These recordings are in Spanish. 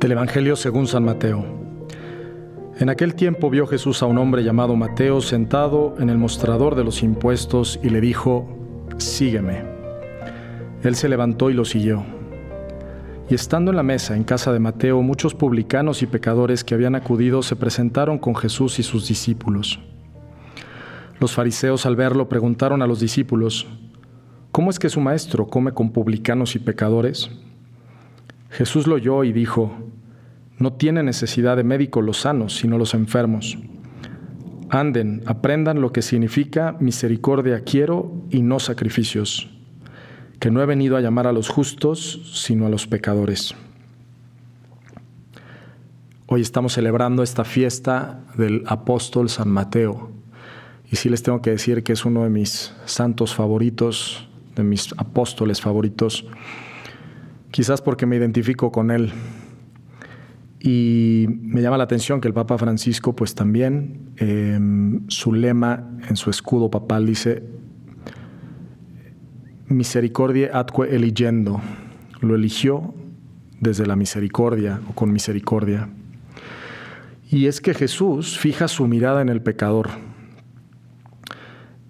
Del Evangelio según San Mateo. En aquel tiempo vio Jesús a un hombre llamado Mateo sentado en el mostrador de los impuestos y le dijo, Sígueme. Él se levantó y lo siguió. Y estando en la mesa en casa de Mateo, muchos publicanos y pecadores que habían acudido se presentaron con Jesús y sus discípulos. Los fariseos al verlo preguntaron a los discípulos, ¿cómo es que su maestro come con publicanos y pecadores? Jesús lo oyó y dijo, no tiene necesidad de médicos los sanos, sino los enfermos. Anden, aprendan lo que significa misericordia quiero y no sacrificios, que no he venido a llamar a los justos, sino a los pecadores. Hoy estamos celebrando esta fiesta del apóstol San Mateo. Y sí les tengo que decir que es uno de mis santos favoritos, de mis apóstoles favoritos quizás porque me identifico con él. Y me llama la atención que el Papa Francisco, pues también, em, su lema en su escudo papal dice, misericordia atque eligendo, lo eligió desde la misericordia o con misericordia. Y es que Jesús fija su mirada en el pecador.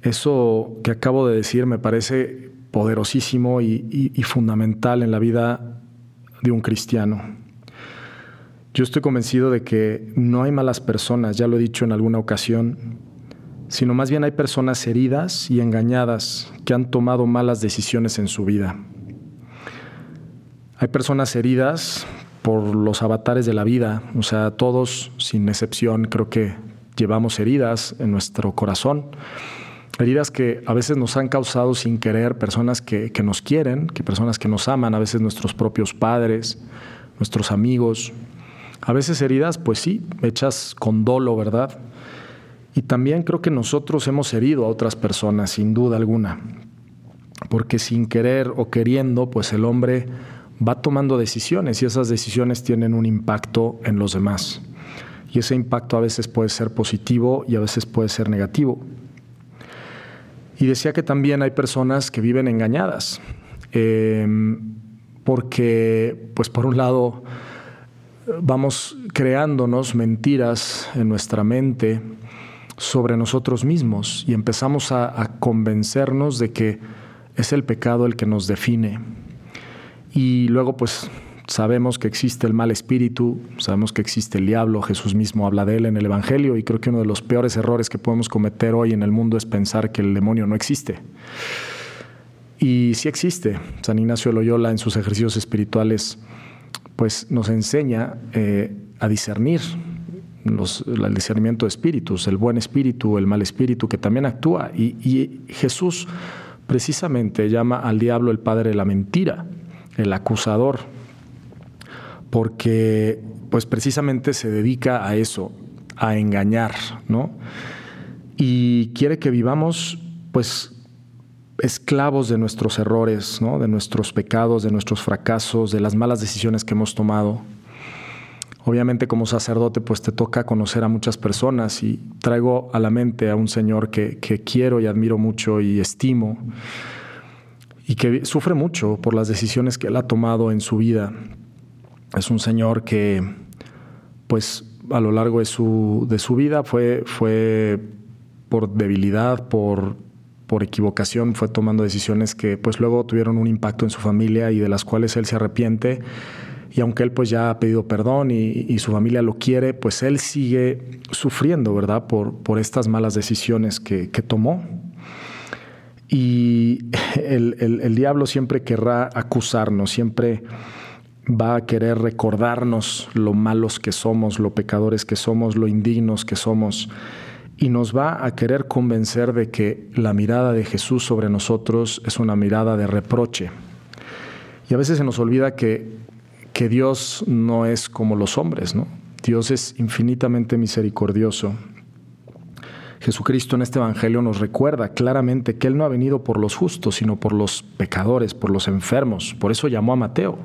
Eso que acabo de decir me parece poderosísimo y, fundamental en la vida de un cristiano. Yo estoy convencido de que no hay malas personas, ya lo he dicho en alguna ocasión, sino más bien hay personas heridas y engañadas que han tomado malas decisiones en su vida. Hay personas heridas por los avatares de la vida, o sea, todos, sin excepción, creo que llevamos heridas en nuestro corazón heridas que a veces nos han causado sin querer personas que, nos quieren, que personas que nos aman, a veces nuestros propios padres, nuestros amigos. A veces heridas, pues sí, hechas con dolo, ¿verdad? Y también creo que nosotros hemos herido a otras personas, sin duda alguna. Porque sin querer o queriendo, pues el hombre va tomando decisiones y esas decisiones tienen un impacto en los demás. Y ese impacto a veces puede ser positivo y a veces puede ser negativo. Y decía que también hay personas que viven engañadas, em, porque, pues por un lado, vamos creándonos mentiras en nuestra mente sobre nosotros mismos y empezamos a convencernos de que es el pecado el que nos define. Y luego, pues Sabemos que existe el mal espíritu, sabemos que existe el diablo, Jesús mismo habla de él en el Evangelio y creo que uno de los peores errores que podemos cometer hoy en el mundo es pensar que el demonio no existe. Y sí existe. San Ignacio Loyola en sus ejercicios espirituales pues nos enseña eh, a discernir el discernimiento de espíritus, el buen espíritu, el mal espíritu que también actúa. Y Jesús precisamente llama al diablo el padre de la mentira, el acusador, porque pues precisamente se dedica a eso, a engañar, ¿no? Y quiere que vivamos pues esclavos de nuestros errores, ¿no? de nuestros pecados, de nuestros fracasos, de las malas decisiones que hemos tomado. Obviamente como sacerdote pues te toca conocer a muchas personas y traigo a la mente a un señor que, que quiero y admiro mucho y estimo y que sufre mucho por las decisiones que él ha tomado en su vida es un señor que, pues, a lo largo de su, de su vida fue, fue por debilidad, por, por equivocación, fue tomando decisiones que, pues, luego tuvieron un impacto en su familia y de las cuales él se arrepiente. Y aunque él pues ya ha pedido perdón y, su familia lo quiere, pues él sigue sufriendo, ¿verdad? Por, por estas malas decisiones que, tomó. Y el, el, diablo siempre querrá acusarnos, siempre va a querer recordarnos lo malos que somos, lo pecadores que somos, lo indignos que somos, y nos va a querer convencer de que la mirada de Jesús sobre nosotros es una mirada de reproche. Y a veces se nos olvida que, que Dios no es como los hombres, ¿no? Dios es infinitamente misericordioso. Jesucristo en este Evangelio nos recuerda claramente que Él no ha venido por los justos, sino por los pecadores, por los enfermos. Por eso llamó a Mateo.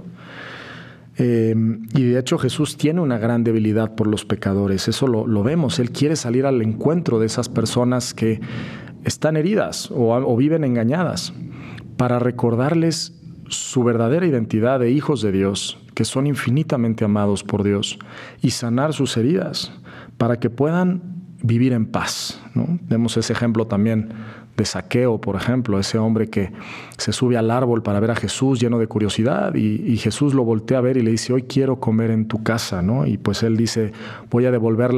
Eh, y de hecho Jesús tiene una gran debilidad por los pecadores, eso lo, vemos, Él quiere salir al encuentro de esas personas que están heridas o, viven engañadas para recordarles su verdadera identidad de hijos de Dios, que son infinitamente amados por Dios y sanar sus heridas para que puedan vivir en paz. ¿no? Vemos ese ejemplo también de saqueo, por ejemplo, ese hombre que se sube al árbol para ver a Jesús lleno de curiosidad y, Jesús lo voltea a ver y le dice, hoy quiero comer en tu casa, ¿no? Y pues él dice, voy a devolver,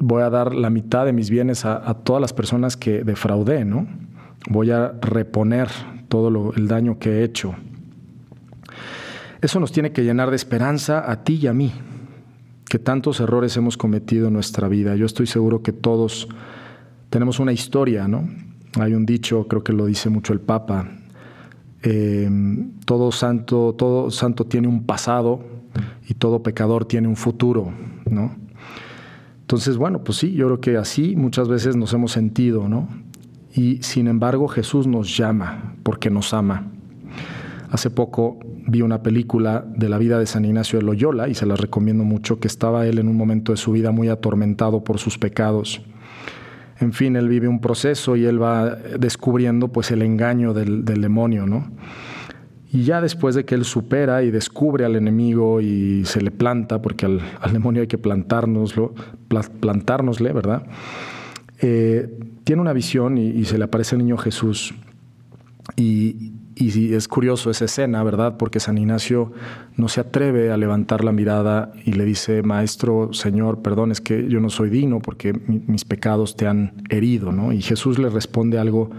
voy a dar la mitad de mis bienes a, todas las personas que defraudé, ¿no? Voy a reponer todo el daño que he hecho. Eso nos tiene que llenar de esperanza a ti y a mí, que tantos errores hemos cometido en nuestra vida. Yo estoy seguro que todos tenemos una historia, ¿no? Hay un dicho, creo que lo dice mucho el Papa, eh, todo, santo, todo santo tiene un pasado y todo pecador tiene un futuro, ¿no? Entonces, bueno, pues sí, yo creo que así muchas veces nos hemos sentido, ¿no? Y sin embargo Jesús nos llama porque nos ama. Hace poco vi una película de la vida de San Ignacio de Loyola y se la recomiendo mucho, que estaba él en un momento de su vida muy atormentado por sus pecados en fin, él vive un proceso y él va descubriendo pues el engaño del, demonio, ¿no? Y ya después de que él supera y descubre al enemigo y se le planta, porque al, demonio hay que plantárnoslo, plantárnosle, ¿verdad? Eh, tiene una visión y, y, se le aparece el niño Jesús. Y, y es curioso esa escena, ¿verdad? Porque San Ignacio no se atreve a levantar la mirada y le dice, Maestro, Señor, perdón, es que yo no soy digno porque mis pecados te han herido, ¿no? Y Jesús le responde algo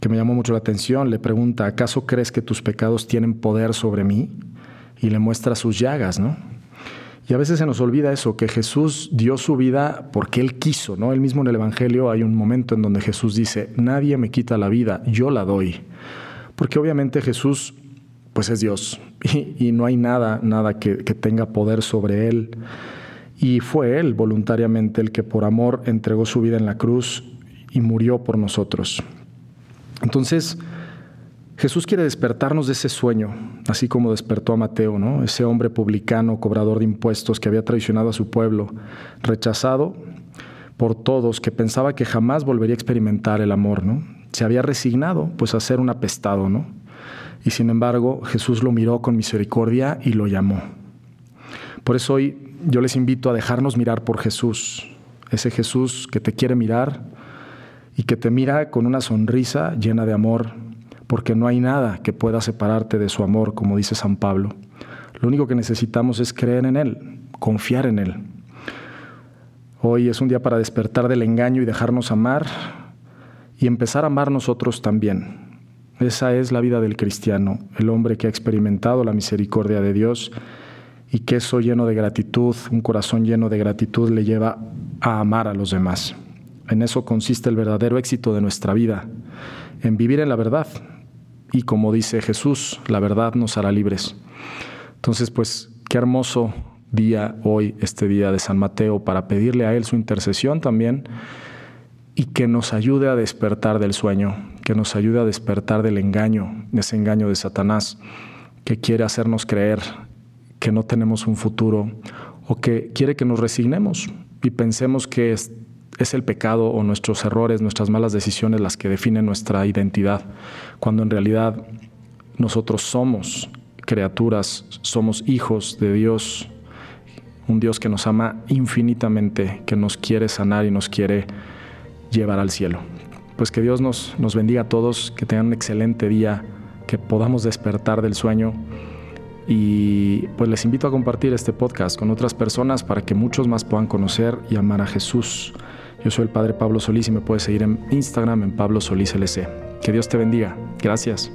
que me llamó mucho la atención. Le pregunta, ¿acaso crees que tus pecados tienen poder sobre mí? Y le muestra sus llagas, ¿no? Y a veces se nos olvida eso, que Jesús dio su vida porque Él quiso, ¿no? Él mismo en el Evangelio hay un momento en donde Jesús dice, nadie me quita la vida, yo la doy porque obviamente Jesús pues es Dios y, no hay nada, nada que, tenga poder sobre Él. Y fue Él voluntariamente el que por amor entregó su vida en la cruz y murió por nosotros. Entonces, Jesús quiere despertarnos de ese sueño, así como despertó a Mateo, ¿no? Ese hombre publicano, cobrador de impuestos que había traicionado a su pueblo, rechazado por todos, que pensaba que jamás volvería a experimentar el amor, ¿no? Se había resignado pues a ser un apestado, ¿no? Y sin embargo Jesús lo miró con misericordia y lo llamó. Por eso hoy yo les invito a dejarnos mirar por Jesús, ese Jesús que te quiere mirar y que te mira con una sonrisa llena de amor, porque no hay nada que pueda separarte de su amor, como dice San Pablo. Lo único que necesitamos es creer en Él, confiar en Él. Hoy es un día para despertar del engaño y dejarnos amar y empezar a amar nosotros también. Esa es la vida del cristiano, el hombre que ha experimentado la misericordia de Dios y que eso lleno de gratitud, un corazón lleno de gratitud le lleva a amar a los demás. En eso consiste el verdadero éxito de nuestra vida, en vivir en la verdad. Y como dice Jesús, la verdad nos hará libres. Entonces, pues, qué hermoso día hoy, este día de San Mateo, para pedirle a Él su intercesión también y que nos ayude a despertar del sueño, que nos ayude a despertar del engaño, de ese engaño de Satanás, que quiere hacernos creer que no tenemos un futuro o que quiere que nos resignemos y pensemos que es, es el pecado o nuestros errores, nuestras malas decisiones las que definen nuestra identidad, cuando en realidad nosotros somos criaturas, somos hijos de Dios, un Dios que nos ama infinitamente, que nos quiere sanar y nos quiere llevar al cielo. Pues que Dios nos, nos bendiga a todos, que tengan un excelente día, que podamos despertar del sueño y pues les invito a compartir este podcast con otras personas para que muchos más puedan conocer y amar a Jesús. Yo soy el Padre Pablo Solís y me puedes seguir en Instagram en Pablo Solís LC. Que Dios te bendiga. Gracias.